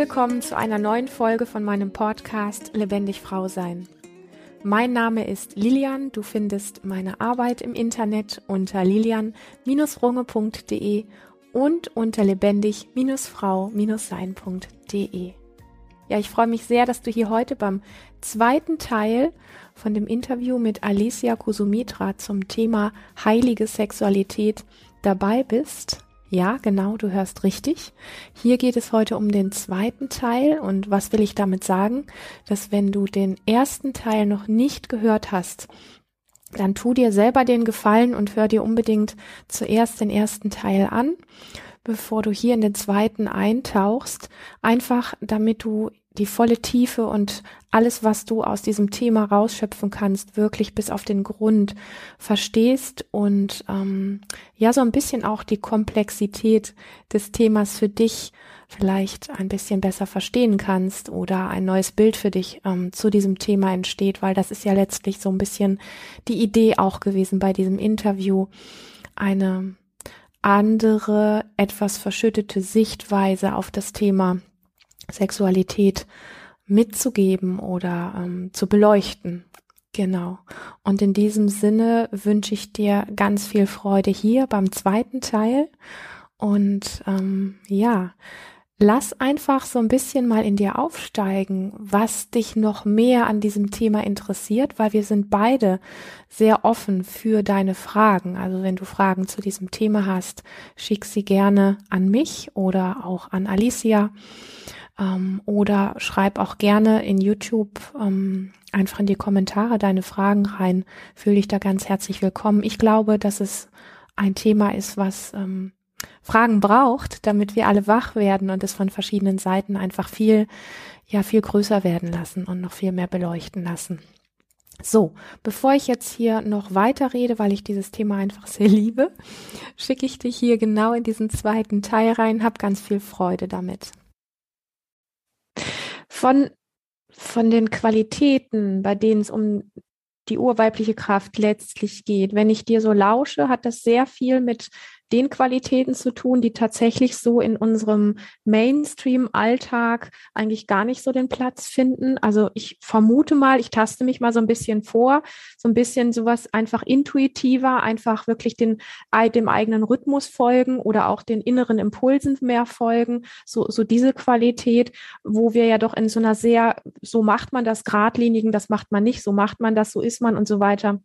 willkommen zu einer neuen Folge von meinem Podcast Lebendig Frau Sein. Mein Name ist Lilian. Du findest meine Arbeit im Internet unter lilian-runge.de und unter lebendig-frau-sein.de. Ja, ich freue mich sehr, dass du hier heute beim zweiten Teil von dem Interview mit Alicia Kusumitra zum Thema heilige Sexualität dabei bist. Ja, genau, du hörst richtig. Hier geht es heute um den zweiten Teil und was will ich damit sagen? Dass wenn du den ersten Teil noch nicht gehört hast, dann tu dir selber den Gefallen und hör dir unbedingt zuerst den ersten Teil an, bevor du hier in den zweiten eintauchst, einfach damit du die volle Tiefe und alles, was du aus diesem Thema rausschöpfen kannst, wirklich bis auf den Grund verstehst und ähm, ja, so ein bisschen auch die Komplexität des Themas für dich vielleicht ein bisschen besser verstehen kannst oder ein neues Bild für dich ähm, zu diesem Thema entsteht, weil das ist ja letztlich so ein bisschen die Idee auch gewesen bei diesem Interview, eine andere, etwas verschüttete Sichtweise auf das Thema Sexualität mitzugeben oder ähm, zu beleuchten. Genau. Und in diesem Sinne wünsche ich dir ganz viel Freude hier beim zweiten Teil. Und ähm, ja, lass einfach so ein bisschen mal in dir aufsteigen, was dich noch mehr an diesem Thema interessiert, weil wir sind beide sehr offen für deine Fragen. Also wenn du Fragen zu diesem Thema hast, schick sie gerne an mich oder auch an Alicia. Ähm, oder schreib auch gerne in YouTube ähm, einfach in die Kommentare deine Fragen rein. Fühle dich da ganz herzlich willkommen. Ich glaube, dass es ein Thema ist, was ähm, Fragen braucht, damit wir alle wach werden und es von verschiedenen Seiten einfach viel, ja, viel größer werden lassen und noch viel mehr beleuchten lassen. So, bevor ich jetzt hier noch weiter rede, weil ich dieses Thema einfach sehr liebe, schicke ich dich hier genau in diesen zweiten Teil rein, hab ganz viel Freude damit von, von den Qualitäten, bei denen es um die urweibliche Kraft letztlich geht. Wenn ich dir so lausche, hat das sehr viel mit den Qualitäten zu tun, die tatsächlich so in unserem Mainstream-Alltag eigentlich gar nicht so den Platz finden. Also ich vermute mal, ich taste mich mal so ein bisschen vor, so ein bisschen sowas einfach intuitiver, einfach wirklich den, dem eigenen Rhythmus folgen oder auch den inneren Impulsen mehr folgen. So, so diese Qualität, wo wir ja doch in so einer sehr, so macht man das geradlinigen, das macht man nicht, so macht man das, so ist man und so weiter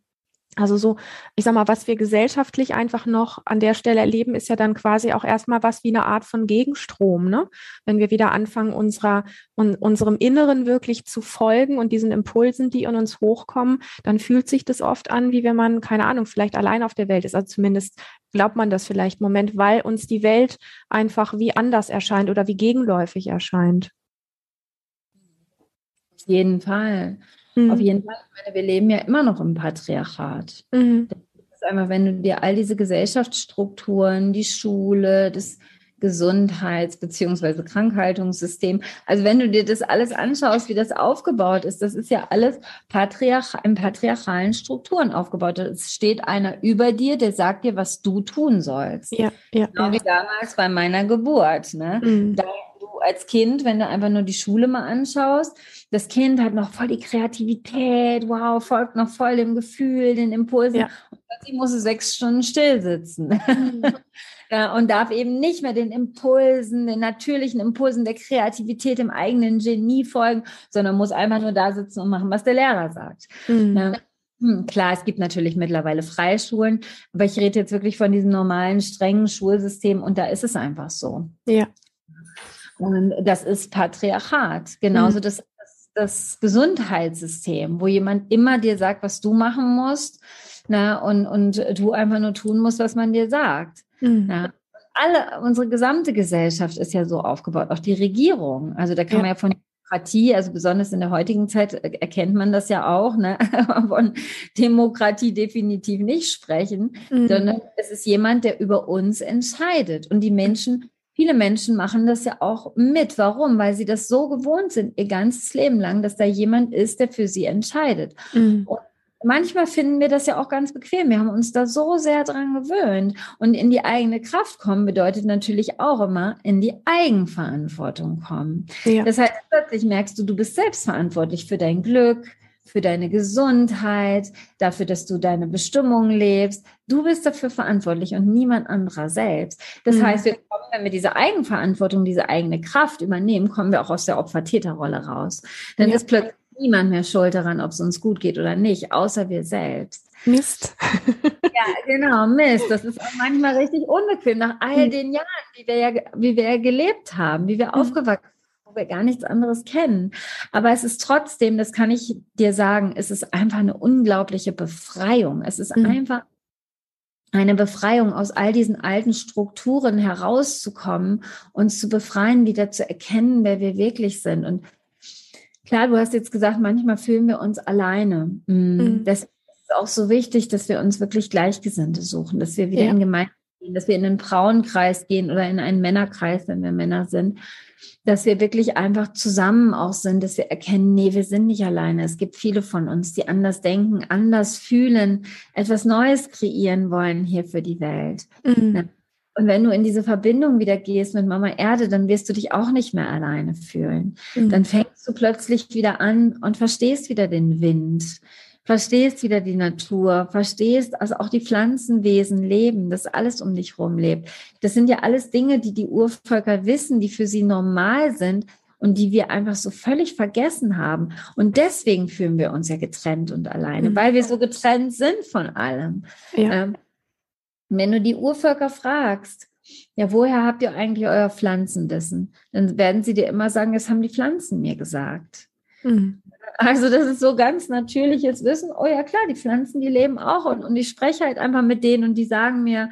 also so, ich sag mal, was wir gesellschaftlich einfach noch an der Stelle erleben, ist ja dann quasi auch erstmal was wie eine Art von Gegenstrom, ne? Wenn wir wieder anfangen, unserer, un, unserem Inneren wirklich zu folgen und diesen Impulsen, die in uns hochkommen, dann fühlt sich das oft an, wie wenn man, keine Ahnung, vielleicht allein auf der Welt ist. Also zumindest glaubt man das vielleicht im Moment, weil uns die Welt einfach wie anders erscheint oder wie gegenläufig erscheint. Auf jeden Fall. Mhm. Auf jeden Fall. Ich meine, wir leben ja immer noch im Patriarchat. Mhm. Das ist einfach, wenn du dir all diese Gesellschaftsstrukturen, die Schule, das Gesundheits- bzw. Krankhaltungssystem. Also wenn du dir das alles anschaust, wie das aufgebaut ist, das ist ja alles patriarch in patriarchalen Strukturen aufgebaut. Es steht einer über dir, der sagt dir, was du tun sollst. Ja, ja, genau ja. wie damals bei meiner Geburt. Ne? Mhm. Da als Kind, wenn du einfach nur die Schule mal anschaust, das Kind hat noch voll die Kreativität, wow, folgt noch voll dem Gefühl, den Impulsen. Ja. Und plötzlich muss es sechs Stunden still sitzen. Mhm. ja, und darf eben nicht mehr den Impulsen, den natürlichen Impulsen der Kreativität im eigenen Genie folgen, sondern muss einfach nur da sitzen und machen, was der Lehrer sagt. Mhm. Ja. Hm, klar, es gibt natürlich mittlerweile Freischulen, aber ich rede jetzt wirklich von diesem normalen, strengen Schulsystem und da ist es einfach so. Ja. Und das ist Patriarchat. Genauso mhm. das, das, das, Gesundheitssystem, wo jemand immer dir sagt, was du machen musst, na, und, und du einfach nur tun musst, was man dir sagt. Mhm. Na. Alle, unsere gesamte Gesellschaft ist ja so aufgebaut, auch die Regierung. Also da kann ja. man ja von Demokratie, also besonders in der heutigen Zeit erkennt man das ja auch, ne? von Demokratie definitiv nicht sprechen, mhm. sondern es ist jemand, der über uns entscheidet. Und die Menschen Viele Menschen machen das ja auch mit. Warum? Weil sie das so gewohnt sind, ihr ganzes Leben lang, dass da jemand ist, der für sie entscheidet. Mhm. Und manchmal finden wir das ja auch ganz bequem. Wir haben uns da so sehr dran gewöhnt. Und in die eigene Kraft kommen bedeutet natürlich auch immer in die Eigenverantwortung kommen. Ja. Das heißt, plötzlich merkst du, du bist selbstverantwortlich für dein Glück, für deine Gesundheit, dafür, dass du deine Bestimmung lebst. Du bist dafür verantwortlich und niemand anderer selbst. Das mhm. heißt, wir kommen, wenn wir diese Eigenverantwortung, diese eigene Kraft übernehmen, kommen wir auch aus der Opfer-Täter-Rolle raus. Dann ja. ist plötzlich niemand mehr schuld daran, ob es uns gut geht oder nicht, außer wir selbst. Mist. ja, genau, Mist. Das ist auch manchmal richtig unbequem nach all mhm. den Jahren, wie wir ja, wie wir ja gelebt haben, wie wir mhm. aufgewachsen sind wo wir gar nichts anderes kennen. Aber es ist trotzdem, das kann ich dir sagen, es ist einfach eine unglaubliche Befreiung. Es ist mhm. einfach eine Befreiung aus all diesen alten Strukturen herauszukommen, uns zu befreien, wieder zu erkennen, wer wir wirklich sind. Und klar, du hast jetzt gesagt, manchmal fühlen wir uns alleine. Mm, mhm. Das ist auch so wichtig, dass wir uns wirklich Gleichgesinnte suchen, dass wir wieder ja. in Gemeinschaft gehen, dass wir in einen Frauenkreis gehen oder in einen Männerkreis, wenn wir Männer sind, dass wir wirklich einfach zusammen auch sind, dass wir erkennen, nee, wir sind nicht alleine. Es gibt viele von uns, die anders denken, anders fühlen, etwas Neues kreieren wollen hier für die Welt. Mhm. Und wenn du in diese Verbindung wieder gehst mit Mama Erde, dann wirst du dich auch nicht mehr alleine fühlen. Mhm. Dann fängst du plötzlich wieder an und verstehst wieder den Wind verstehst wieder die Natur, verstehst also auch die Pflanzenwesen leben, das alles um dich rum lebt. Das sind ja alles Dinge, die die Urvölker wissen, die für sie normal sind und die wir einfach so völlig vergessen haben. Und deswegen fühlen wir uns ja getrennt und alleine, mhm. weil wir so getrennt sind von allem. Ja. Ähm, wenn du die Urvölker fragst, ja, woher habt ihr eigentlich euer Pflanzenwissen? Dann werden sie dir immer sagen, das haben die Pflanzen mir gesagt. Mhm. Also das ist so ganz natürliches Wissen. Oh ja, klar, die Pflanzen, die leben auch. Und, und ich spreche halt einfach mit denen und die sagen mir,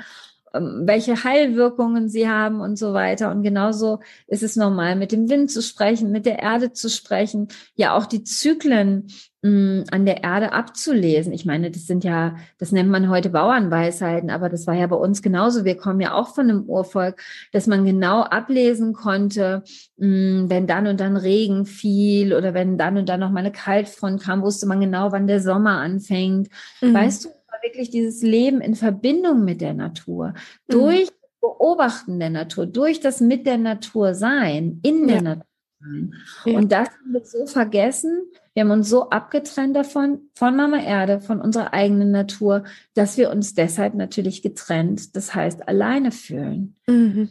welche Heilwirkungen sie haben und so weiter. Und genauso ist es normal, mit dem Wind zu sprechen, mit der Erde zu sprechen, ja auch die Zyklen mh, an der Erde abzulesen. Ich meine, das sind ja, das nennt man heute Bauernweisheiten, aber das war ja bei uns genauso. Wir kommen ja auch von einem Urvolk, dass man genau ablesen konnte, mh, wenn dann und dann Regen fiel oder wenn dann und dann noch mal eine Kaltfront kam, wusste man genau, wann der Sommer anfängt. Mhm. Weißt du, wirklich dieses Leben in Verbindung mit der Natur, mhm. durch Beobachten der Natur, durch das mit der Natur sein, in der ja. Natur sein. Ja. Und das haben wir so vergessen. Wir haben uns so abgetrennt davon, von Mama Erde, von unserer eigenen Natur, dass wir uns deshalb natürlich getrennt, das heißt alleine fühlen. Mhm.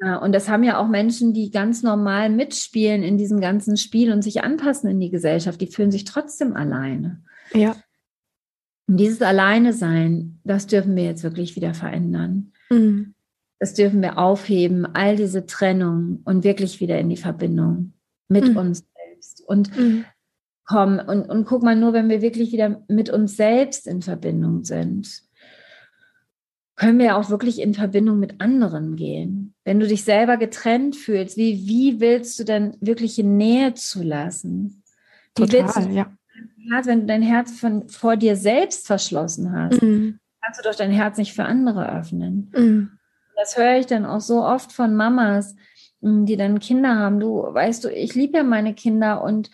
Ja, und das haben ja auch Menschen, die ganz normal mitspielen in diesem ganzen Spiel und sich anpassen in die Gesellschaft, die fühlen sich trotzdem alleine. Ja. Und dieses Alleine sein, das dürfen wir jetzt wirklich wieder verändern. Mhm. Das dürfen wir aufheben, all diese Trennung und wirklich wieder in die Verbindung mit mhm. uns selbst. Und mhm. komm, und, und guck mal, nur wenn wir wirklich wieder mit uns selbst in Verbindung sind, können wir auch wirklich in Verbindung mit anderen gehen. Wenn du dich selber getrennt fühlst, wie, wie willst du denn wirkliche Nähe zulassen? Wie Total, ja Herz, wenn du dein Herz von, vor dir selbst verschlossen hast, mhm. kannst du doch dein Herz nicht für andere öffnen. Mhm. Das höre ich dann auch so oft von Mamas, mm, die dann Kinder haben. Du weißt du, ich liebe ja meine Kinder und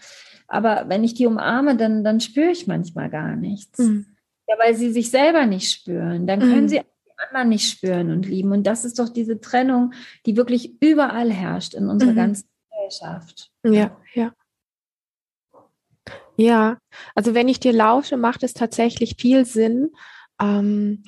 aber wenn ich die umarme, dann, dann spüre ich manchmal gar nichts. Mhm. Ja, weil sie sich selber nicht spüren. Dann können mhm. sie die anderen nicht spüren und lieben. Und das ist doch diese Trennung, die wirklich überall herrscht in unserer mhm. ganzen Gesellschaft. Ja, ja. Ja, also wenn ich dir lausche, macht es tatsächlich viel Sinn, ähm,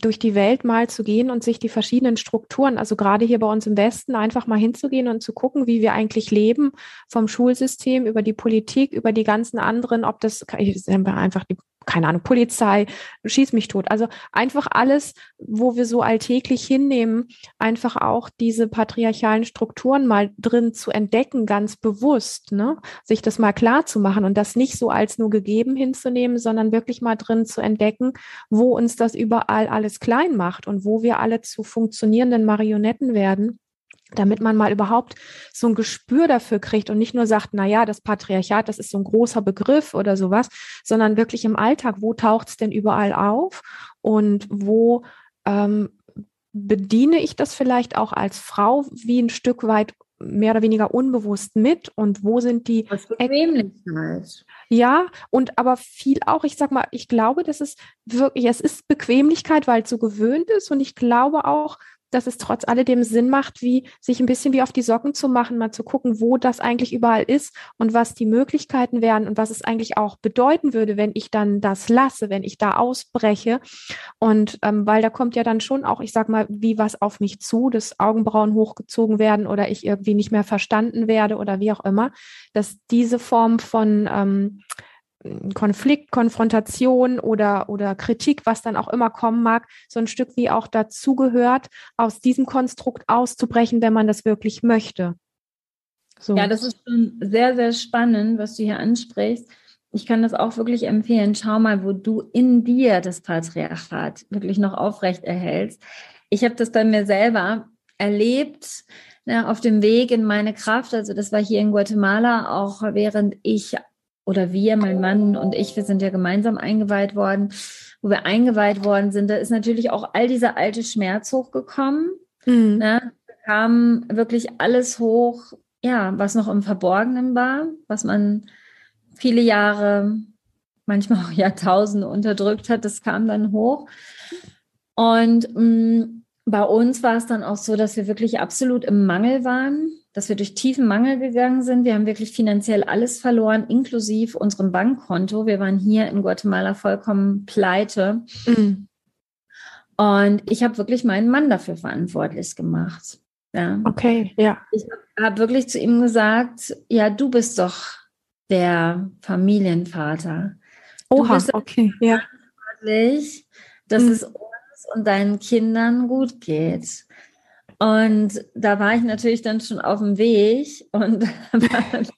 durch die Welt mal zu gehen und sich die verschiedenen Strukturen, also gerade hier bei uns im Westen, einfach mal hinzugehen und zu gucken, wie wir eigentlich leben, vom Schulsystem über die Politik, über die ganzen anderen, ob das einfach die keine Ahnung, Polizei, schieß mich tot. Also einfach alles, wo wir so alltäglich hinnehmen, einfach auch diese patriarchalen Strukturen mal drin zu entdecken, ganz bewusst, ne? sich das mal klar zu machen und das nicht so als nur gegeben hinzunehmen, sondern wirklich mal drin zu entdecken, wo uns das überall alles klein macht und wo wir alle zu funktionierenden Marionetten werden damit man mal überhaupt so ein Gespür dafür kriegt und nicht nur sagt, na ja, das Patriarchat, das ist so ein großer Begriff oder sowas, sondern wirklich im Alltag, wo taucht es denn überall auf und wo ähm, bediene ich das vielleicht auch als Frau wie ein Stück weit mehr oder weniger unbewusst mit und wo sind die Bequemlichkeit. Ja, und aber viel auch, ich sag mal, ich glaube, das ist wirklich, es ist Bequemlichkeit, weil es so gewöhnt ist und ich glaube auch, dass es trotz alledem Sinn macht, wie sich ein bisschen wie auf die Socken zu machen, mal zu gucken, wo das eigentlich überall ist und was die Möglichkeiten wären und was es eigentlich auch bedeuten würde, wenn ich dann das lasse, wenn ich da ausbreche. Und ähm, weil da kommt ja dann schon auch, ich sag mal, wie was auf mich zu, dass Augenbrauen hochgezogen werden oder ich irgendwie nicht mehr verstanden werde oder wie auch immer, dass diese Form von ähm, Konflikt, Konfrontation oder, oder Kritik, was dann auch immer kommen mag, so ein Stück wie auch dazugehört, aus diesem Konstrukt auszubrechen, wenn man das wirklich möchte. So. Ja, das ist schon sehr, sehr spannend, was du hier ansprichst. Ich kann das auch wirklich empfehlen. Schau mal, wo du in dir das Patriarchat wirklich noch aufrecht erhältst. Ich habe das bei mir selber erlebt ne, auf dem Weg in meine Kraft. Also das war hier in Guatemala auch, während ich oder wir, mein Mann und ich, wir sind ja gemeinsam eingeweiht worden, wo wir eingeweiht worden sind, da ist natürlich auch all dieser alte Schmerz hochgekommen. Mhm. Ne? Da kam wirklich alles hoch, ja, was noch im Verborgenen war, was man viele Jahre, manchmal auch Jahrtausende unterdrückt hat, das kam dann hoch. Und mh, mm, bei uns war es dann auch so, dass wir wirklich absolut im Mangel waren dass wir durch tiefen Mangel gegangen sind. Wir haben wirklich finanziell alles verloren, inklusive unserem Bankkonto. Wir waren hier in Guatemala vollkommen pleite. Mhm. Und ich habe wirklich meinen Mann dafür verantwortlich gemacht. Ja. Okay, ja. Ich habe wirklich zu ihm gesagt, ja, du bist doch der Familienvater. Du Oha, okay, ja. Dass mhm. es uns und deinen Kindern gut geht. Und da war ich natürlich dann schon auf dem Weg und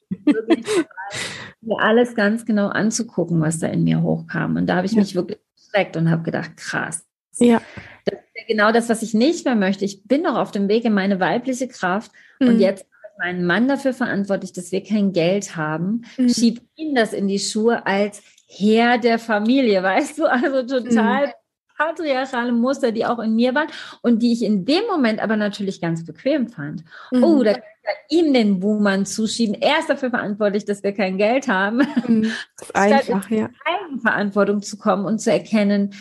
mir alles ganz genau anzugucken, was da in mir hochkam. Und da habe ich ja. mich wirklich gestreckt und habe gedacht, krass. Ja. Das ist ja genau das, was ich nicht mehr möchte. Ich bin noch auf dem Weg in meine weibliche Kraft mhm. und jetzt meinen Mann dafür verantwortlich, dass wir kein Geld haben, mhm. schiebt ihn das in die Schuhe als Herr der Familie, weißt du? Also total mhm patriarchale Muster, die auch in mir waren und die ich in dem Moment aber natürlich ganz bequem fand. Mhm. Oh, da kann ich ihm den Buhmann zuschieben. Er ist dafür verantwortlich, dass wir kein Geld haben. Mhm. Einfach, ja. Eigenverantwortung zu kommen und zu erkennen,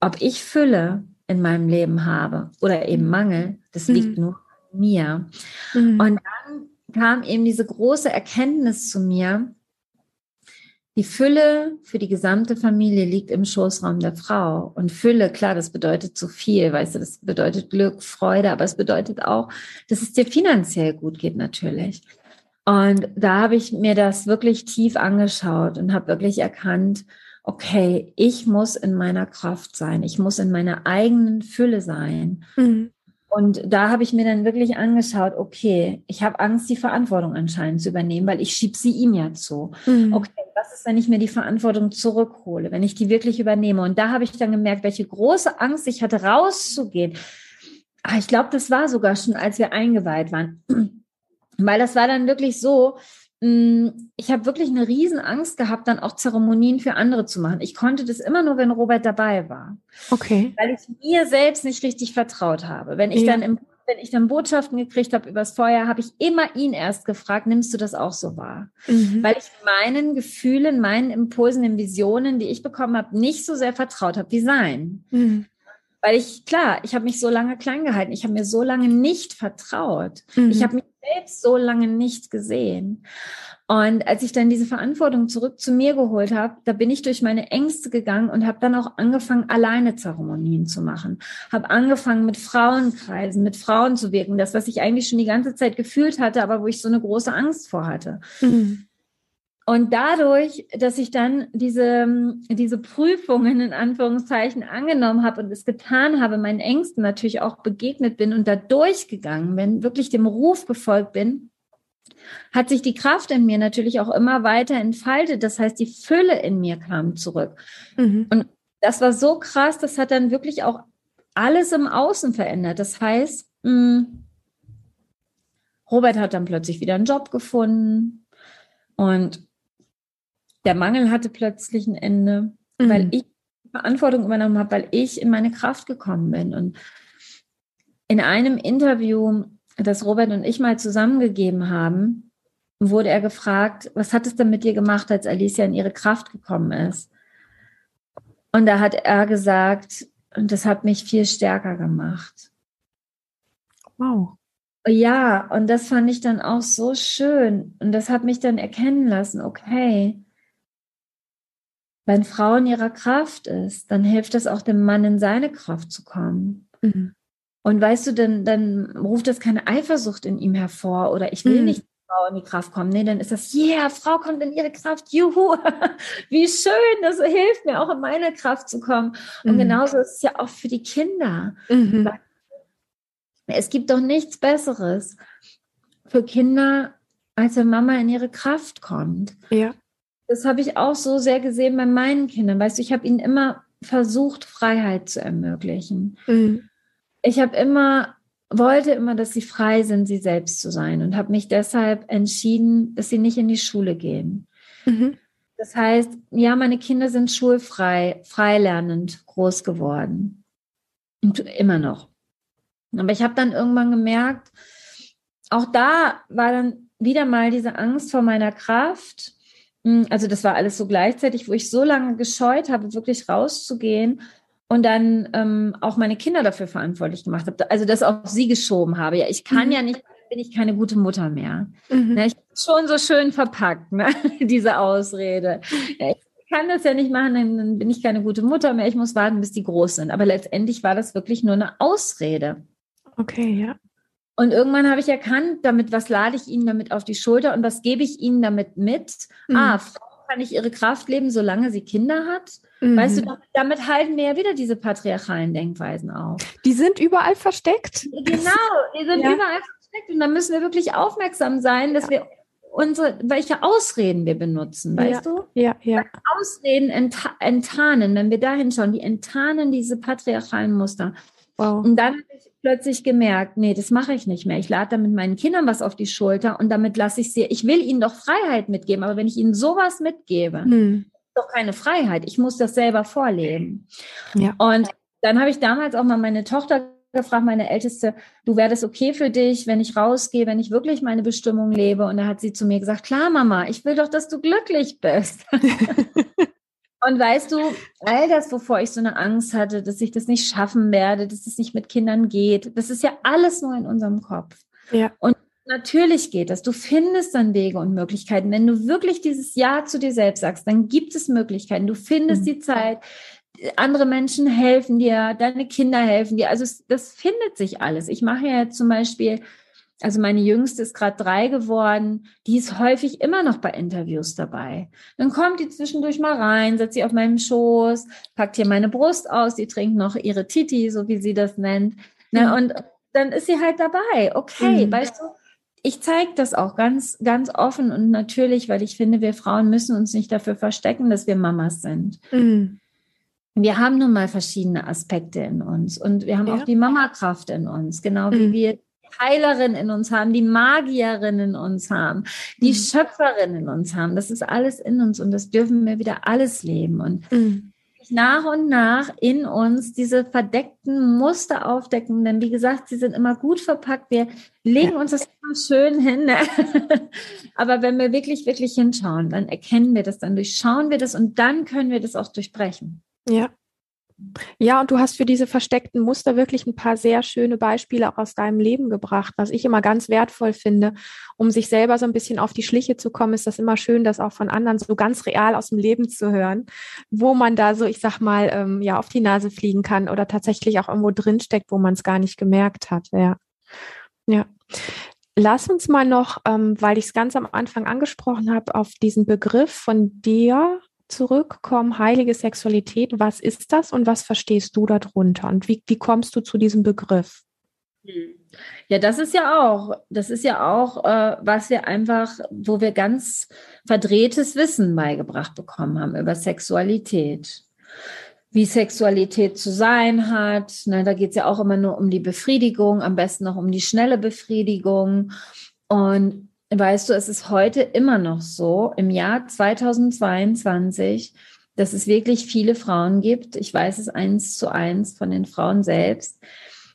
ob ich Fülle in meinem Leben habe oder eben Mangel, das mhm. liegt nur an mir. Mhm. Und dann kam eben diese große Erkenntnis zu mir, die Fülle für die gesamte Familie liegt im Schoßraum der Frau. Und Fülle, klar, das bedeutet zu viel, weißt du, das bedeutet Glück, Freude, aber es bedeutet auch, dass es dir finanziell gut geht natürlich. Und da habe ich mir das wirklich tief angeschaut und habe wirklich erkannt, okay, ich muss in meiner Kraft sein, ich muss in meiner eigenen Fülle sein. Mhm. Und da habe ich mir dann wirklich angeschaut, okay, ich habe Angst, die Verantwortung anscheinend zu übernehmen, weil ich schiebe sie ihm ja zu. Mhm. Okay, was ist, wenn ich mir die Verantwortung zurückhole, wenn ich die wirklich übernehme? Und da habe ich dann gemerkt, welche große Angst ich hatte, rauszugehen. Ah, ich glaube, das war sogar schon, als wir eingeweiht waren. Weil das war dann wirklich so, ich habe wirklich eine riesen Angst gehabt, dann auch Zeremonien für andere zu machen. Ich konnte das immer nur, wenn Robert dabei war. Okay. Weil ich mir selbst nicht richtig vertraut habe. Wenn ich ja. dann im wenn ich dann Botschaften gekriegt habe übers Feuer, habe ich immer ihn erst gefragt, nimmst du das auch so wahr? Mhm. Weil ich meinen Gefühlen, meinen Impulsen, den Visionen, die ich bekommen habe, nicht so sehr vertraut habe wie sein. Mhm. Weil ich, klar, ich habe mich so lange klein gehalten, ich habe mir so lange nicht vertraut. Mhm. Ich habe mich selbst so lange nicht gesehen. Und als ich dann diese Verantwortung zurück zu mir geholt habe, da bin ich durch meine Ängste gegangen und habe dann auch angefangen, alleine Zeremonien zu machen. Habe angefangen, mit Frauenkreisen, mit Frauen zu wirken. Das, was ich eigentlich schon die ganze Zeit gefühlt hatte, aber wo ich so eine große Angst vor hatte. Mhm. Und dadurch, dass ich dann diese, diese Prüfungen in Anführungszeichen angenommen habe und es getan habe, meinen Ängsten natürlich auch begegnet bin und da durchgegangen bin, wirklich dem Ruf gefolgt bin, hat sich die Kraft in mir natürlich auch immer weiter entfaltet. Das heißt, die Fülle in mir kam zurück. Mhm. Und das war so krass, das hat dann wirklich auch alles im Außen verändert. Das heißt, mh, hm, Robert hat dann plötzlich wieder einen Job gefunden und der Mangel hatte plötzlich ein Ende, mhm. weil ich Verantwortung übernommen habe, weil ich in meine Kraft gekommen bin. Und in einem Interview das Robert und ich mal zusammengegeben haben, wurde er gefragt, was hat es denn mit dir gemacht, als Alicia in ihre Kraft gekommen ist? Und da hat er gesagt, und das hat mich viel stärker gemacht. Wow. Ja, und das fand ich dann auch so schön. Und das hat mich dann erkennen lassen, okay, wenn Frau in ihrer Kraft ist, dann hilft das auch dem Mann in seine Kraft zu kommen. Mhm. Und weißt du, dann, dann ruft das keine Eifersucht in ihm hervor oder ich will mhm. nicht Frau in die Kraft kommen. Nee, dann ist das, yeah, Frau kommt in ihre Kraft, juhu, wie schön, das hilft mir auch in meine Kraft zu kommen. Und mhm. genauso ist es ja auch für die Kinder. Mhm. Es gibt doch nichts Besseres für Kinder, als wenn Mama in ihre Kraft kommt. Ja. Das habe ich auch so sehr gesehen bei meinen Kindern. Weißt du, ich habe ihnen immer versucht, Freiheit zu ermöglichen. Mhm ich habe immer, wollte immer, dass sie frei sind, sie selbst zu sein und habe mich deshalb entschieden, dass sie nicht in die Schule gehen. Mhm. Das heißt, ja, meine Kinder sind schulfrei, freilernend groß geworden. Und immer noch. Aber ich habe dann irgendwann gemerkt, auch da war dann wieder mal diese Angst vor meiner Kraft. Hm, also das war alles so gleichzeitig, wo ich so lange gescheut habe, wirklich rauszugehen und dann ähm, auch meine Kinder dafür verantwortlich gemacht habe, also das auf sie geschoben habe. Ja, ich kann mhm. ja nicht, bin ich keine gute Mutter mehr. Mhm. Ne, ich schon so schön verpackt, ne? diese Ausrede. Ja, ich kann das ja nicht machen, dann bin ich keine gute Mutter mehr. Ich muss warten, bis die groß sind. Aber letztendlich war das wirklich nur eine Ausrede. Okay, ja. Und irgendwann habe ich erkannt, damit, was lade ich ihnen damit auf die Schulter und was gebe ich ihnen damit mit? Mhm. Ah, Frau kann nicht ihre Kraft leben, solange sie Kinder hat. Mhm. Weißt du, damit, damit, halten wir ja wieder diese patriarchalen Denkweisen auf. Die sind überall versteckt. Genau, die sind ja. überall versteckt. Und da müssen wir wirklich aufmerksam sein, dass ja. wir unsere, welche Ausreden wir benutzen, weißt ja. du? Ja, ja. Ausreden ent enttarnen, wenn wir da hinschauen, die enttarnen diese patriarchalen Muster. Wow. Und dann habe ich plötzlich gemerkt, nee, das mache ich nicht mehr. Ich lade damit meinen Kindern was auf die Schulter und damit lasse ich sie, ich will ihnen doch Freiheit mitgeben, aber wenn ich ihnen sowas mitgebe, hm doch keine Freiheit. Ich muss das selber vorleben. Ja. Und dann habe ich damals auch mal meine Tochter gefragt, meine Älteste, du wäre das okay für dich, wenn ich rausgehe, wenn ich wirklich meine Bestimmung lebe? Und da hat sie zu mir gesagt, klar, Mama, ich will doch, dass du glücklich bist. Und weißt du, all das, wovor ich so eine Angst hatte, dass ich das nicht schaffen werde, dass es nicht mit Kindern geht, das ist ja alles nur in unserem Kopf. Ja. Und Natürlich geht das. Du findest dann Wege und Möglichkeiten. Wenn du wirklich dieses Ja zu dir selbst sagst, dann gibt es Möglichkeiten. Du findest mhm. die Zeit. Andere Menschen helfen dir, deine Kinder helfen dir. Also das findet sich alles. Ich mache ja zum Beispiel, also meine Jüngste ist gerade drei geworden, die ist häufig immer noch bei Interviews dabei. Dann kommt die zwischendurch mal rein, setzt sie auf meinem Schoß, packt hier meine Brust aus, die trinkt noch ihre Titi, so wie sie das nennt. Ne? Mhm. Und dann ist sie halt dabei. Okay, mhm. weißt du, ich zeige das auch ganz, ganz offen und natürlich, weil ich finde, wir Frauen müssen uns nicht dafür verstecken, dass wir Mamas sind. Mhm. Wir haben nun mal verschiedene Aspekte in uns und wir haben ja. auch die Mamakraft in uns, genau wie mhm. wir Heilerin in uns haben, die Magierin in uns haben, die mhm. Schöpferin in uns haben. Das ist alles in uns und das dürfen wir wieder alles leben. Und mhm nach und nach in uns diese verdeckten Muster aufdecken. Denn wie gesagt, sie sind immer gut verpackt. Wir legen ja. uns das immer schön hin. Ne? Aber wenn wir wirklich, wirklich hinschauen, dann erkennen wir das, dann durchschauen wir das und dann können wir das auch durchbrechen. Ja, ja, und du hast für diese versteckten Muster wirklich ein paar sehr schöne Beispiele auch aus deinem Leben gebracht. Was ich immer ganz wertvoll finde, um sich selber so ein bisschen auf die Schliche zu kommen, ist das immer schön, das auch von anderen so ganz real aus dem Leben zu hören, wo man da so, ich sag mal, ähm, ja, auf die Nase fliegen kann oder tatsächlich auch irgendwo drinsteckt, wo man es gar nicht gemerkt hat. Ja. Ja. Lass uns mal noch, ähm, weil ich es ganz am Anfang angesprochen habe, auf diesen Begriff von dir zurückkommen, heilige Sexualität, was ist das und was verstehst du darunter und wie, wie kommst du zu diesem Begriff? Hm. Ja, das ist ja auch, das ist ja auch, äh, was wir einfach, wo wir ganz verdrehtes Wissen beigebracht bekommen haben über Sexualität. Wie Sexualität zu sein hat. Ne, da geht es ja auch immer nur um die Befriedigung, am besten noch um die schnelle Befriedigung. Und weißt du, es ist heute immer noch so, im Jahr 2022, dass es wirklich viele Frauen gibt, ich weiß es eins zu eins von den Frauen selbst,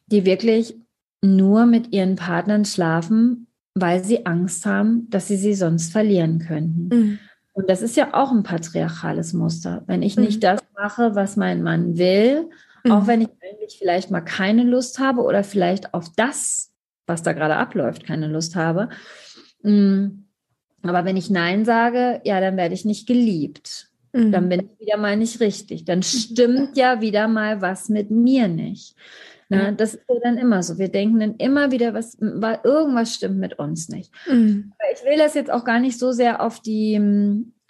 die wirklich nur mit ihren Partnern schlafen, weil sie Angst haben, dass sie sie sonst verlieren könnten. Mhm. Und das ist ja auch ein patriarchales Muster. Wenn ich mhm. nicht das mache, was mein Mann will, mhm. auch wenn ich eigentlich vielleicht mal keine Lust habe oder vielleicht auf das, was da gerade abläuft, keine Lust habe. Mm, aber wenn ich Nein sage, ja, dann werde ich nicht geliebt. Mhm. Dann bin ich wieder mal nicht richtig. Dann stimmt ja wieder mal was mit mir nicht. Na, das ist ja dann immer so. Wir denken dann immer wieder, was, weil irgendwas stimmt mit uns nicht. Mhm. Ich will das jetzt auch gar nicht so sehr auf die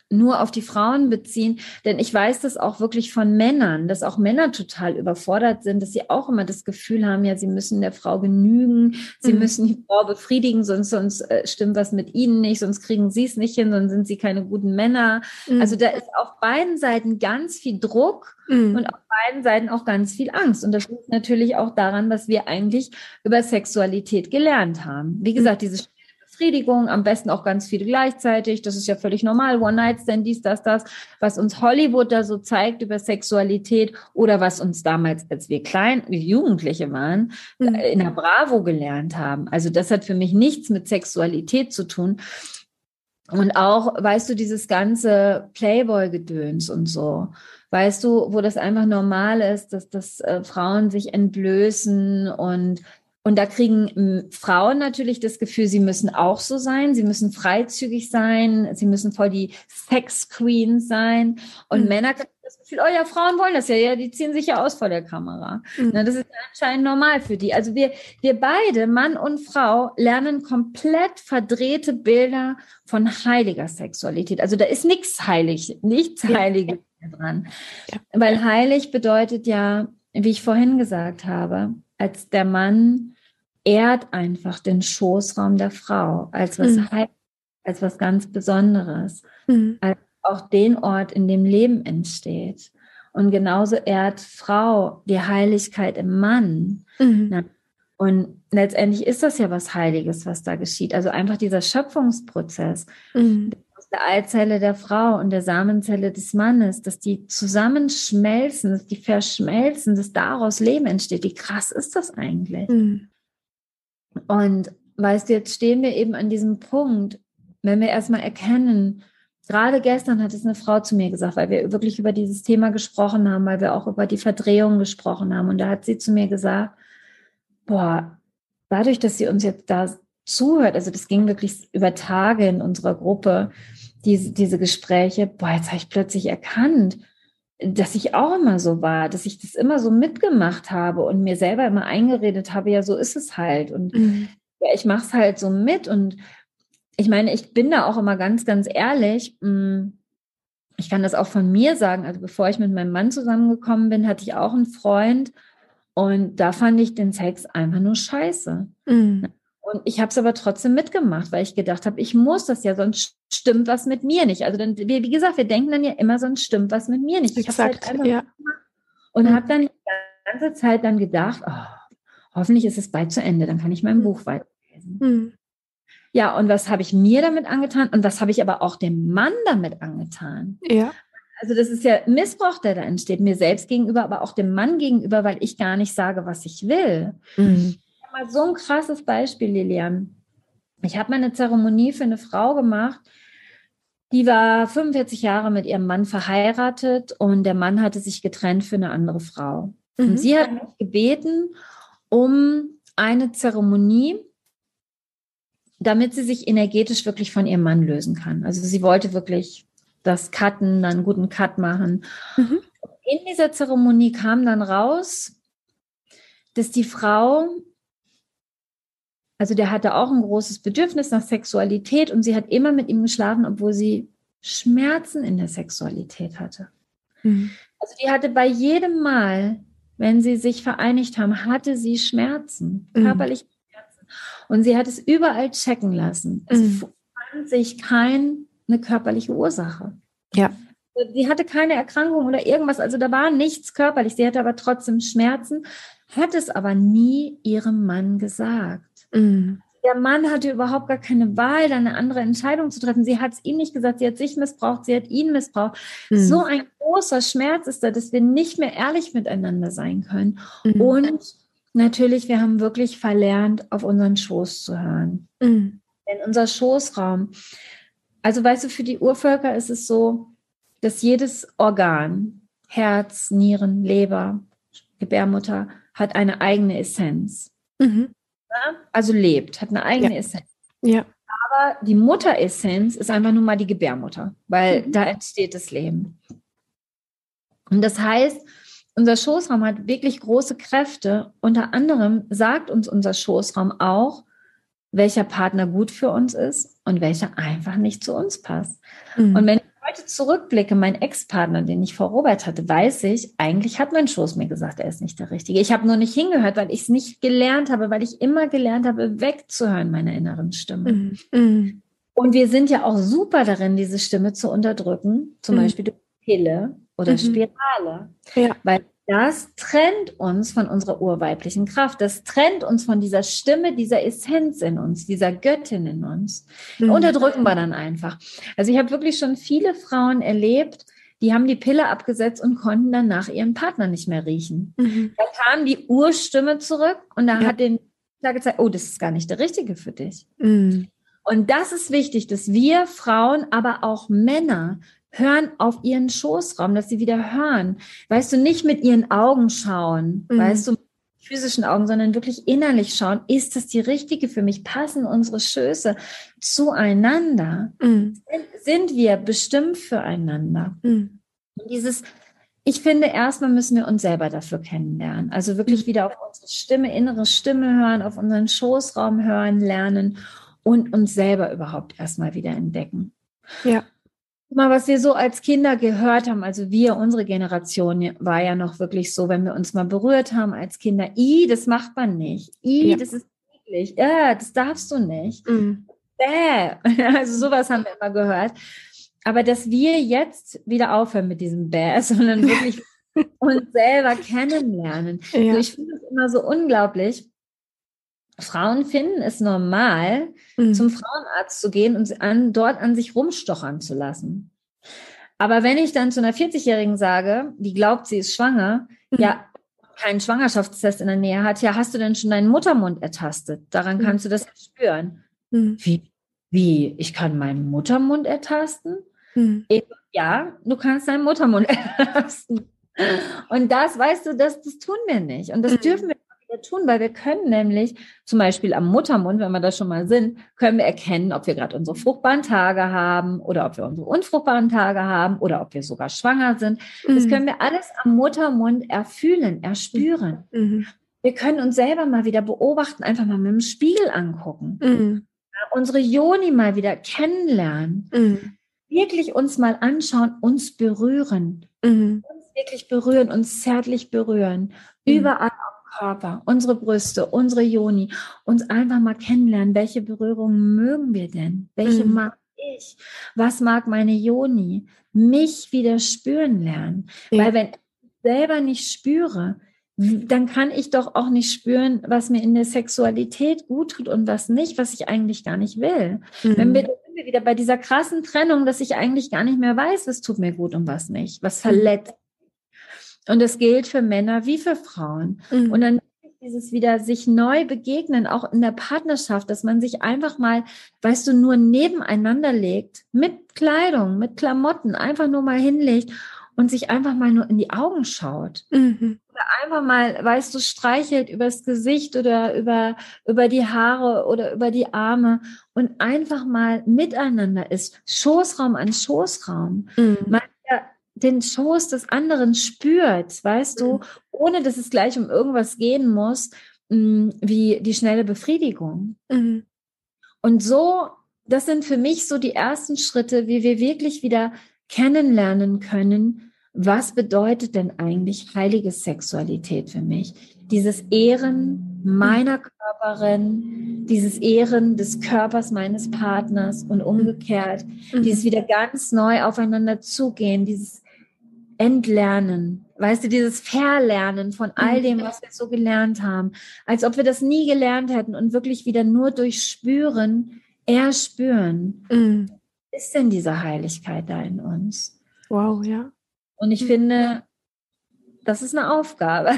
nur auf die Frauen beziehen, denn ich weiß das auch wirklich von Männern, dass auch Männer total überfordert sind, dass sie auch immer das Gefühl haben, ja, sie müssen der Frau genügen, sie mhm. müssen die Frau befriedigen, sonst, sonst äh, stimmt was mit ihnen nicht, sonst kriegen sie es nicht hin, sonst sind sie keine guten Männer. Mhm. Also da ist auf beiden Seiten ganz viel Druck mhm. und auf beiden Seiten auch ganz viel Angst. Und das liegt natürlich auch daran, was wir eigentlich über Sexualität gelernt haben. Wie gesagt, diese Befriedigung, am besten auch ganz viele gleichzeitig. Das ist ja völlig normal. One-Night-Stand, dies, das, das. Was uns Hollywood da so zeigt über Sexualität oder was uns damals, als wir klein, Jugendliche waren, mhm. in der Bravo gelernt haben. Also das hat für mich nichts mit Sexualität zu tun. Und auch, weißt du, dieses ganze Playboy-Gedöns und so. Weißt du, wo das einfach normal ist, dass, dass äh, Frauen sich entblößen und und da kriegen ähm, Frauen natürlich das Gefühl, sie müssen auch so sein, sie müssen freizügig sein, sie müssen voll die Sex Queens sein. Und mhm. Männer kriegen das Gefühl, oh ja, Frauen wollen das ja, ja, die ziehen sich ja aus vor der Kamera. Mhm. Na, das ist anscheinend normal für die. Also wir, wir beide, Mann und Frau, lernen komplett verdrehte Bilder von heiliger Sexualität. Also da ist nichts heilig, nichts ja. Heiliges dran. Ja. Weil heilig bedeutet ja, wie ich vorhin gesagt habe, als der Mann ehrt einfach den Schoßraum der Frau als was mhm. als was ganz Besonderes, mhm. als auch den Ort, in dem Leben entsteht. Und genauso ehrt Frau die Heiligkeit im Mann. Mhm. Und letztendlich ist das ja was Heiliges, was da geschieht. Also einfach dieser Schöpfungsprozess mhm. Der Eizelle der Frau und der Samenzelle des Mannes, dass die zusammenschmelzen, dass die verschmelzen, dass daraus Leben entsteht. Wie krass ist das eigentlich? Mhm. Und weißt du, jetzt stehen wir eben an diesem Punkt, wenn wir erstmal erkennen, gerade gestern hat es eine Frau zu mir gesagt, weil wir wirklich über dieses Thema gesprochen haben, weil wir auch über die Verdrehung gesprochen haben. Und da hat sie zu mir gesagt, boah, dadurch, dass sie uns jetzt da zuhört, also das ging wirklich über Tage in unserer Gruppe, diese, diese Gespräche, boah, jetzt habe ich plötzlich erkannt, dass ich auch immer so war, dass ich das immer so mitgemacht habe und mir selber immer eingeredet habe, ja, so ist es halt. Und mhm. ja, ich mache es halt so mit. Und ich meine, ich bin da auch immer ganz, ganz ehrlich. Mm, ich kann das auch von mir sagen. Also bevor ich mit meinem Mann zusammengekommen bin, hatte ich auch einen Freund. Und da fand ich den Sex einfach nur scheiße. Mhm. Und ich habe es aber trotzdem mitgemacht, weil ich gedacht habe, ich muss das ja, sonst stimmt was mit mir nicht. Also dann, wie, wie gesagt, wir denken dann ja immer, sonst stimmt was mit mir nicht. Ich habe halt einfach ja. und mhm. habe dann die ganze Zeit dann gedacht, oh, hoffentlich ist es bald zu Ende, dann kann ich mein mhm. Buch weiterlesen. Mhm. Ja, und was habe ich mir damit angetan und was habe ich aber auch dem Mann damit angetan? Ja. Also das ist ja Missbrauch, der da entsteht, mir selbst gegenüber, aber auch dem Mann gegenüber, weil ich gar nicht sage, was ich will. Mhm mal so ein krasses Beispiel, Lilian. Ich habe mal eine Zeremonie für eine Frau gemacht, die war 45 Jahre mit ihrem Mann verheiratet und der Mann hatte sich getrennt für eine andere Frau. Mhm. Und sie hat mich gebeten um eine Zeremonie, damit sie sich energetisch wirklich von ihrem Mann lösen kann. Also sie wollte wirklich das Cutten, dann einen guten Cut machen. Mhm. In dieser Zeremonie kam dann raus, dass die Frau also der hatte auch ein großes Bedürfnis nach Sexualität und sie hat immer mit ihm geschlafen, obwohl sie Schmerzen in der Sexualität hatte. Mhm. Also die hatte bei jedem Mal, wenn sie sich vereinigt haben, hatte sie Schmerzen, mhm. körperliche Schmerzen. Und sie hat es überall checken lassen. Es mhm. fand sich keine körperliche Ursache. Ja. Sie hatte keine Erkrankung oder irgendwas, also da war nichts körperlich. Sie hatte aber trotzdem Schmerzen, hat es aber nie ihrem Mann gesagt. Mhm. Der Mann hatte überhaupt gar keine Wahl, da eine andere Entscheidung zu treffen. Sie hat es ihm nicht gesagt, sie hat sich missbraucht, sie hat ihn missbraucht. Mhm. So ein großer Schmerz ist da, dass wir nicht mehr ehrlich miteinander sein können. Mhm. Und natürlich, wir haben wirklich verlernt, auf unseren Schoß zu hören. Mhm. Denn unser Schoßraum, also weißt du, für die Urvölker ist es so, dass jedes Organ, Herz, Nieren, Leber, Gebärmutter, hat eine eigene Essenz. Mhm. Also lebt, hat eine eigene ja. Essenz. Ja. Aber die Mutteressenz ist einfach nur mal die Gebärmutter, weil mhm. da entsteht das Leben. Und das heißt, unser Schoßraum hat wirklich große Kräfte. Unter anderem sagt uns unser Schoßraum auch, welcher Partner gut für uns ist und welcher einfach nicht zu uns passt. Mhm. Und wenn heute zurückblicke, mein Ex-Partner, den ich vor Robert hatte, weiß ich, eigentlich hat mein Schoß mir gesagt, er ist nicht der Richtige. Ich habe nur nicht hingehört, weil ich es nicht gelernt habe, weil ich immer gelernt habe, wegzuhören meiner inneren Stimme. Mhm. mhm. Und wir sind ja auch super darin, diese Stimme zu unterdrücken, zum mhm. Beispiel durch Pille oder mhm. Spirale. Ja. Weil das trennt uns von unserer urweiblichen Kraft. Das trennt uns von dieser Stimme, dieser Essenz in uns, dieser Göttin in uns. Mhm. Unterdrücken wir dann einfach. Also ich habe wirklich schon viele Frauen erlebt, die haben die Pille abgesetzt und konnten danach ihren Partner nicht mehr riechen. Mhm. Da kam die Urstimme zurück und da ja. hat den da gezeigt, oh, das ist gar nicht der Richtige für dich. Mhm. Und das ist wichtig, dass wir Frauen, aber auch Männer hören auf ihren Schoßraum, dass sie wieder hören. Weißt du, nicht mit ihren Augen schauen, mhm. weißt du, physischen Augen, sondern wirklich innerlich schauen, ist das die richtige für mich? Passen unsere Schöße zueinander? Mhm. Sind, wir bestimmt füreinander? Mhm. Dieses, ich finde, erstmal müssen wir uns selber dafür kennenlernen. Also wirklich mhm. wieder auf unsere Stimme, innere Stimme hören, auf unseren Schoßraum hören, lernen und uns selber überhaupt erstmal wieder entdecken. Ja mal, was wir so als Kinder gehört haben, also wir, unsere Generation war ja noch wirklich so, wenn wir uns mal berührt haben als Kinder, i, das macht man nicht. I, ja. das ist eklig. Ja, das darfst du nicht. Mhm. Bäh. Also sowas haben wir immer gehört. Aber dass wir jetzt wieder aufhören mit diesem Bäh, sondern wirklich uns selber kennenlernen. Ja. Also ich finde es immer so unglaublich. Frauen finden es normal, mhm. zum Frauenarzt zu gehen und an, dort an sich rumstochern zu lassen. Aber wenn ich dann zu einer 40-Jährigen sage, die glaubt, sie ist schwanger, mhm. ja, keinen Schwangerschaftstest in der Nähe hat, ja, hast du denn schon deinen Muttermund ertastet? Daran mhm. kannst du das spüren. Mhm. Wie, wie, ich kann meinen Muttermund ertasten? Mhm. Ja, du kannst deinen Muttermund ertasten. Und das, weißt du, das, das tun wir nicht. Und das mhm. dürfen wir wir tun, weil wir können nämlich zum Beispiel am Muttermund, wenn wir da schon mal sind, können wir erkennen, ob wir gerade unsere fruchtbaren Tage haben oder ob wir unsere unfruchtbaren Tage haben oder ob wir sogar schwanger sind. Mhm. Das können wir alles am Muttermund erfühlen, erspüren. Mhm. Wir können uns selber mal wieder beobachten, einfach mal mit dem Spiegel angucken. Mhm. unsere Joni mal wieder kennenlernen. Mhm. Wirklich uns mal anschauen, uns berühren. Mhm. Uns wirklich berühren, uns zärtlich berühren. Mhm. Überall Körper, unsere Brüste, unsere Joni, uns einfach mal kennenlernen, welche Berührungen mögen wir denn? Welche mhm. mag ich? Was mag meine Joni? Mich wieder spüren lernen. Ja. Weil wenn ich selber nicht spüre, dann kann ich doch auch nicht spüren, was mir in der Sexualität gut tut und was nicht, was ich eigentlich gar nicht will. Mhm. Wenn wir, sind wir wieder bei dieser krassen Trennung, dass ich eigentlich gar nicht mehr weiß, was tut mir gut und was nicht, was mhm. verletzt und das gilt für Männer wie für Frauen. Mhm. Und dann dieses wieder sich neu begegnen, auch in der Partnerschaft, dass man sich einfach mal, weißt du, nur nebeneinander legt, mit Kleidung, mit Klamotten, einfach nur mal hinlegt und sich einfach mal nur in die Augen schaut. Mhm. Oder einfach mal, weißt du, streichelt übers Gesicht oder über, über die Haare oder über die Arme und einfach mal miteinander ist. Schoßraum an Schoßraum. Mhm. Man den Schoß des anderen spürt, weißt du, mhm. ohne dass es gleich um irgendwas gehen muss, mm, wie die schnelle Befriedigung. Mhm. Und so, das sind für mich so die ersten Schritte, wie wir wirklich wieder kennenlernen können, was bedeutet denn eigentlich heilige Sexualität für mich? Dieses Ehren meiner Körperin, dieses Ehren des Körpers meines Partners und umgekehrt, mhm. dieses wieder ganz neu aufeinander zugehen, dieses Entlernen, weißt du, dieses Verlernen von all dem, was wir so gelernt haben, als ob wir das nie gelernt hätten und wirklich wieder nur durch Spüren erspüren. Mhm. Ist denn diese Heiligkeit da in uns? Wow, ja. Und ich mhm. finde, das ist eine Aufgabe.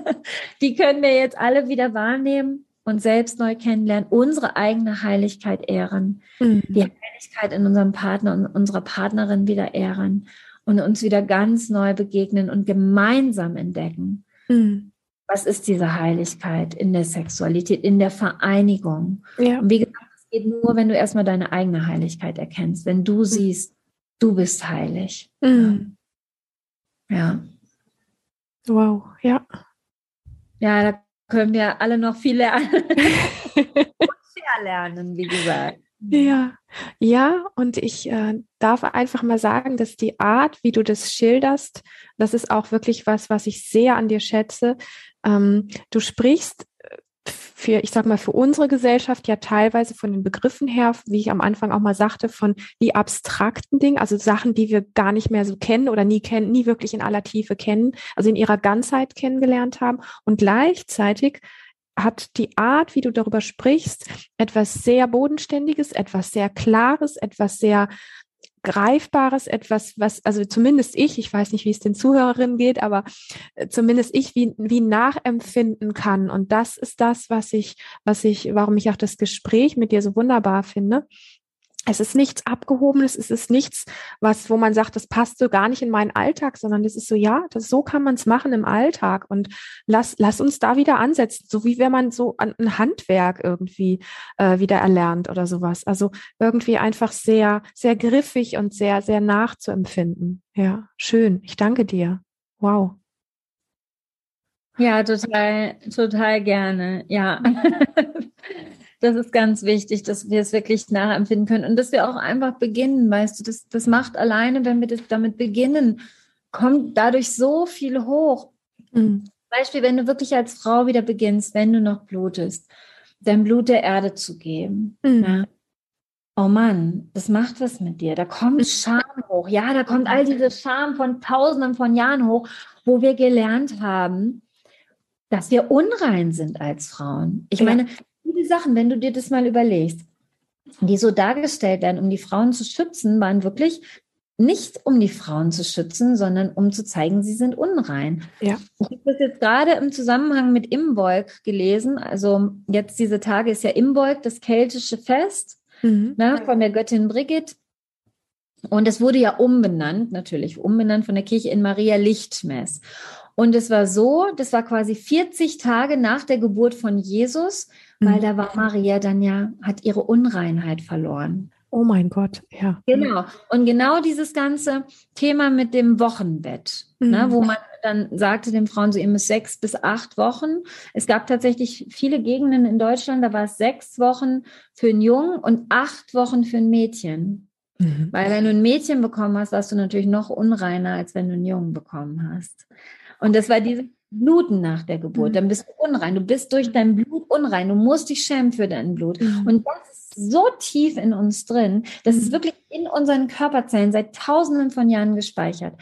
Die können wir jetzt alle wieder wahrnehmen und selbst neu kennenlernen, unsere eigene Heiligkeit ehren, mhm. die Heiligkeit in unserem Partner und unserer Partnerin wieder ehren und uns wieder ganz neu begegnen und gemeinsam entdecken. Mhm. Was ist diese Heiligkeit in der Sexualität, in der Vereinigung? Ja. Und wie gesagt, es geht nur, wenn du erstmal deine eigene Heiligkeit erkennst, wenn du mhm. siehst, du bist heilig. Mhm. Ja. Wow, ja. Ja, da können wir alle noch viel lernen. lernen, wie gesagt. Ja, ja, und ich äh, darf einfach mal sagen, dass die Art, wie du das schilderst, das ist auch wirklich was, was ich sehr an dir schätze. Ähm, du sprichst für, ich sag mal, für unsere Gesellschaft ja teilweise von den Begriffen her, wie ich am Anfang auch mal sagte, von die abstrakten Dingen, also Sachen, die wir gar nicht mehr so kennen oder nie kennen, nie wirklich in aller Tiefe kennen, also in ihrer Ganzheit kennengelernt haben. Und gleichzeitig hat die Art, wie du darüber sprichst, etwas sehr Bodenständiges, etwas sehr Klares, etwas sehr Greifbares, etwas, was, also zumindest ich, ich weiß nicht, wie es den Zuhörerinnen geht, aber äh, zumindest ich wie, wie nachempfinden kann. Und das ist das, was ich, was ich, warum ich auch das Gespräch mit dir so wunderbar finde, es ist nichts Abgehobenes, es ist nichts, was, wo man sagt, das passt so gar nicht in meinen Alltag, sondern es ist so, ja, das, so kann man es machen im Alltag und lass, lass uns da wieder ansetzen, so wie wenn man so ein Handwerk irgendwie äh, wieder erlernt oder sowas. Also irgendwie einfach sehr, sehr griffig und sehr, sehr nachzuempfinden. Ja, schön. Ich danke dir. Wow. Ja, total, total gerne. Ja. Das ist ganz wichtig, dass wir es wirklich nachempfinden können und dass wir auch einfach beginnen, weißt du, das, das macht alleine, wenn wir das damit beginnen, kommt dadurch so viel hoch. Mhm. Beispiel, wenn du wirklich als Frau wieder beginnst, wenn du noch blutest, dein Blut der Erde zu geben. Mhm. Ja. Oh Mann, das macht was mit dir. Da kommt Scham hoch. Ja, da kommt all diese Scham von Tausenden von Jahren hoch, wo wir gelernt haben, dass wir unrein sind als Frauen. Ich ja. meine, viele Sachen, wenn du dir das mal überlegst, die so dargestellt werden, um die Frauen zu schützen, waren wirklich nicht um die Frauen zu schützen, sondern um zu zeigen, sie sind unrein. Ja. Ich habe das jetzt gerade im Zusammenhang mit Imbolg gelesen. Also jetzt diese Tage ist ja Imbolg, das keltische Fest mhm. ne, von der Göttin Brigitte. Und es wurde ja umbenannt, natürlich umbenannt von der Kirche in Maria Lichtmess. Und es war so, das war quasi 40 Tage nach der Geburt von Jesus, weil mhm. da war Maria dann ja, hat ihre Unreinheit verloren. Oh mein Gott, ja. Genau. Und genau dieses ganze Thema mit dem Wochenbett, ne, mhm. ne, wo man dann sagte den Frauen so, ihr müsst sechs bis acht Wochen. Es gab tatsächlich viele Gegenden in Deutschland, da war es sechs Wochen für einen Jungen und acht Wochen für ein Mädchen. Mhm. Weil wenn du ein Mädchen bekommen hast, warst du natürlich noch unreiner, als wenn du einen Jungen bekommen hast. Und das war diese Bluten nach der Geburt. Mhm. Dann bist du unrein. Du bist durch dein Blut unrein. Du musst dich schämen für dein Blut. Mhm. Und das ist so tief in uns drin, das ist mhm. wirklich in unseren Körperzellen seit tausenden von Jahren gespeichert.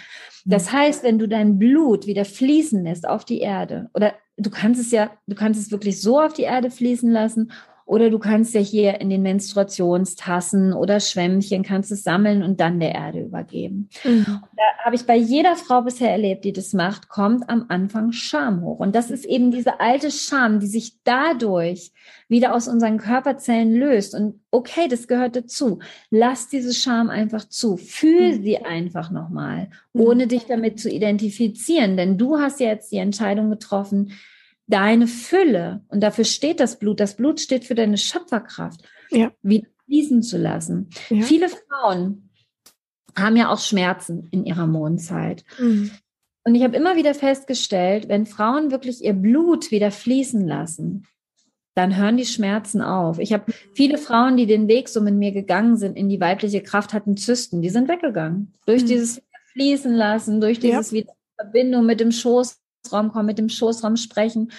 Das heißt, wenn du dein Blut wieder fließen lässt auf die Erde, oder du kannst es ja, du kannst es wirklich so auf die Erde fließen lassen oder du kannst ja hier in den Menstruationstassen oder Schwämmchen kannst es sammeln und dann der Erde übergeben. Mhm. Da habe ich bei jeder Frau bisher erlebt, die das macht, kommt am Anfang Scham hoch. Und das ist eben diese alte Scham, die sich dadurch wieder aus unseren Körperzellen löst. Und okay, das gehört dazu. Lass diese Scham einfach zu. Fühl mhm. sie einfach nochmal, mhm. ohne dich damit zu identifizieren. Denn du hast ja jetzt die Entscheidung getroffen, deine Fülle, und dafür steht das Blut, das Blut steht für deine Schöpferkraft, ja. wieder fließen zu lassen. Ja. Viele Frauen haben ja auch Schmerzen in ihrer Mondzeit. Mhm. Und ich habe immer wieder festgestellt, wenn Frauen wirklich ihr Blut wieder fließen lassen, dann hören die Schmerzen auf. Ich habe viele Frauen, die den Weg so mit mir gegangen sind in die weibliche Kraft, hatten Zysten, die sind weggegangen. Durch mhm. dieses Fließen lassen, durch dieses ja. wieder Verbindung mit dem Schoß Schoßraum kommen, mit dem Schoßraum sprechen,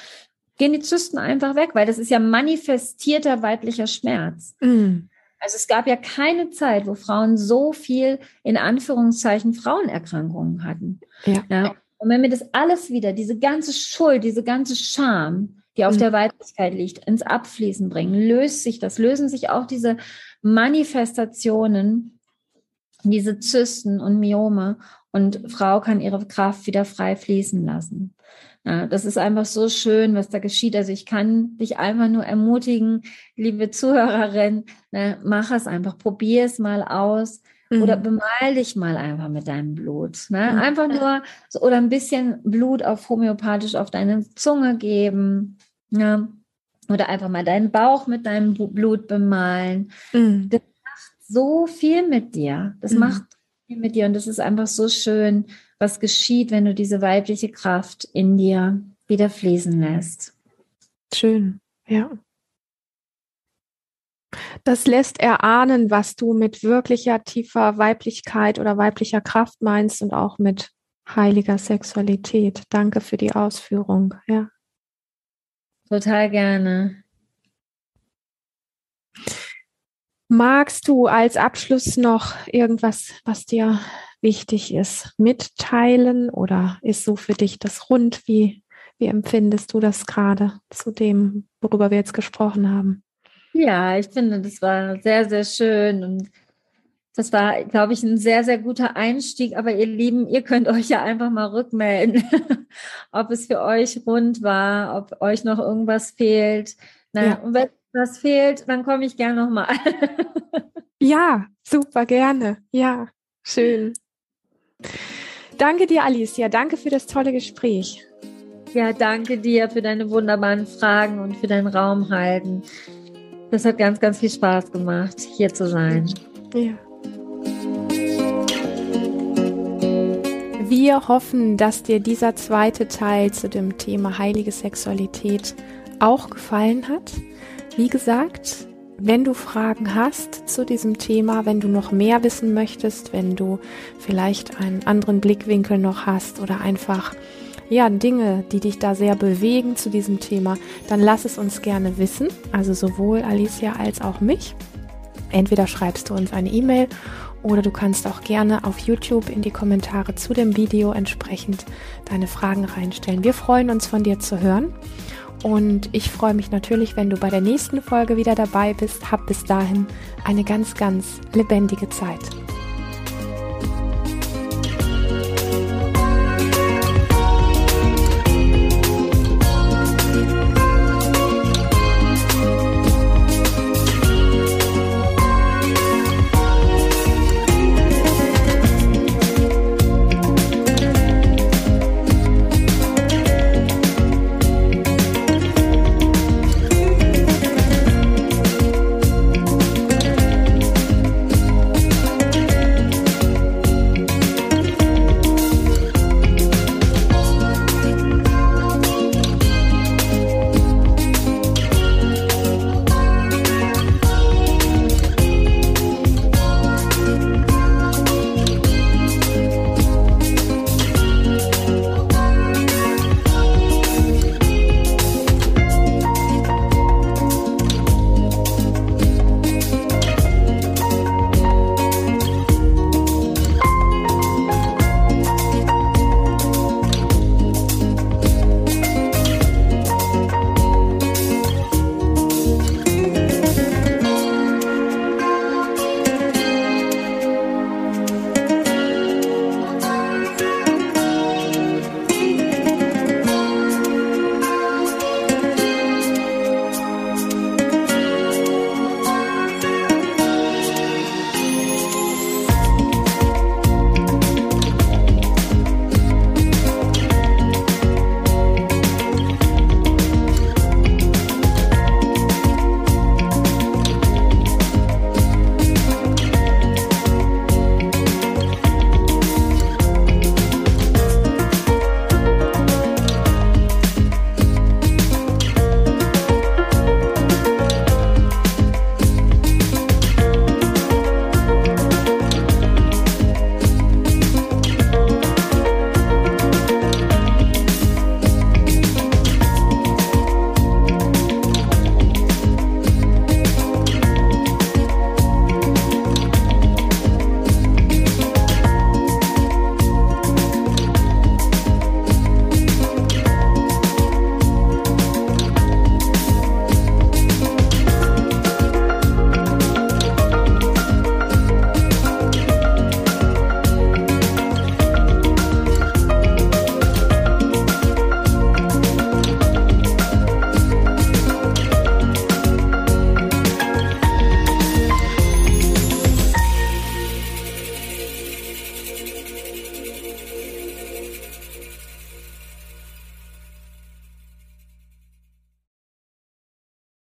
gehen die Zysten einfach weg, weil das ist ja manifestierter weiblicher Schmerz. Mm. Also es gab ja keine Zeit, wo Frauen so viel in Anführungszeichen Frauenerkrankungen hatten. Ja. ja. Und wenn wir das alles wieder, diese ganze Schuld, diese ganze Scham, die auf mhm. der Weiblichkeit liegt, ins Abfließen bringen, löst sich das, lösen sich auch diese Manifestationen diese Zysten und Myome und Frau kann ihre Kraft wieder frei fließen lassen. Ja, das ist einfach so schön, was da geschieht. Also ich kann dich einfach nur ermutigen, liebe Zuhörerin, ne, mach es einfach, probier es mal aus. Mhm. Oder bemal dich mal einfach mit deinem Blut. Ne? Mhm. Einfach nur so, oder ein bisschen Blut auf homöopathisch auf deine Zunge geben. Ja? Oder einfach mal deinen Bauch mit deinem Blut bemalen. Mhm. Das macht so viel mit dir. Das mhm. macht mit dir. Und das ist einfach so schön, was geschieht, wenn du diese weibliche Kraft in dir wieder fließen lässt. Schön, ja. Das lässt erahnen, was du mit wirklicher tiefer Weiblichkeit oder weiblicher Kraft meinst und auch mit heiliger Sexualität. Danke für die Ausführung, ja. Total gerne. Magst du als Abschluss noch irgendwas, was dir wichtig ist, mitteilen oder ist so für dich das rund? Wie, wie empfindest du das gerade zu dem, worüber wir jetzt gesprochen haben? Ja, ich finde, das war sehr, sehr schön und das war, glaube ich, ein sehr, sehr guter Einstieg. Aber ihr Lieben, ihr könnt euch ja einfach mal rückmelden, ob es für euch rund war, ob euch noch irgendwas fehlt. Na, ja. Und wenn was fehlt, dann komme ich gerne nochmal. ja, super gerne. Ja, schön. Danke dir, Alicia. Danke für das tolle Gespräch. Ja, danke dir für deine wunderbaren Fragen und für dein Raum halten. Das hat ganz, ganz viel Spaß gemacht, hier zu sein. Ja. Wir hoffen, dass dir dieser zweite Teil zu dem Thema heilige Sexualität auch gefallen hat. Wie gesagt, wenn du Fragen hast zu diesem Thema, wenn du noch mehr wissen möchtest, wenn du vielleicht einen anderen Blickwinkel noch hast oder einfach ja, Dinge, die dich da sehr bewegen zu diesem Thema, dann lass es uns gerne wissen. Also sowohl Alicia als auch mich. Entweder schreibst du uns eine E-Mail oder du kannst auch gerne auf YouTube in die Kommentare zu dem Video entsprechend deine Fragen reinstellen. Wir freuen uns von dir zu hören. Und ich freue mich natürlich, wenn du bei der nächsten Folge wieder dabei bist. Hab bis dahin eine ganz, ganz lebendige Zeit.